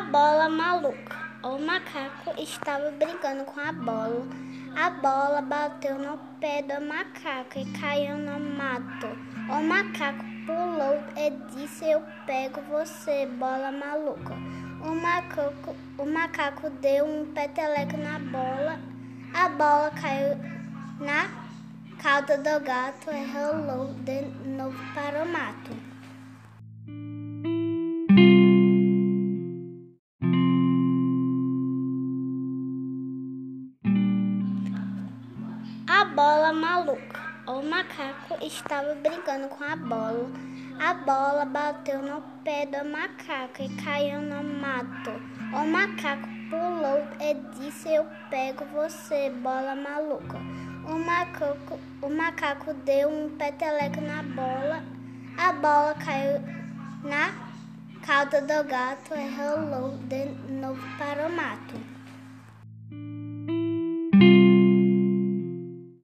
bola maluca. O macaco estava brincando com a bola. A bola bateu no pé do macaco e caiu no mato. O macaco pulou e disse: Eu pego você, bola maluca. O macaco, o macaco deu um peteleco na bola. A bola caiu na cauda do gato e rolou de novo para o mato. Bola maluca. O macaco estava brincando com a bola. A bola bateu no pé do macaco e caiu no mato. O macaco pulou e disse: Eu pego você, bola maluca. O macaco, o macaco deu um peteleco na bola. A bola caiu na cauda do gato e rolou de novo para o mato.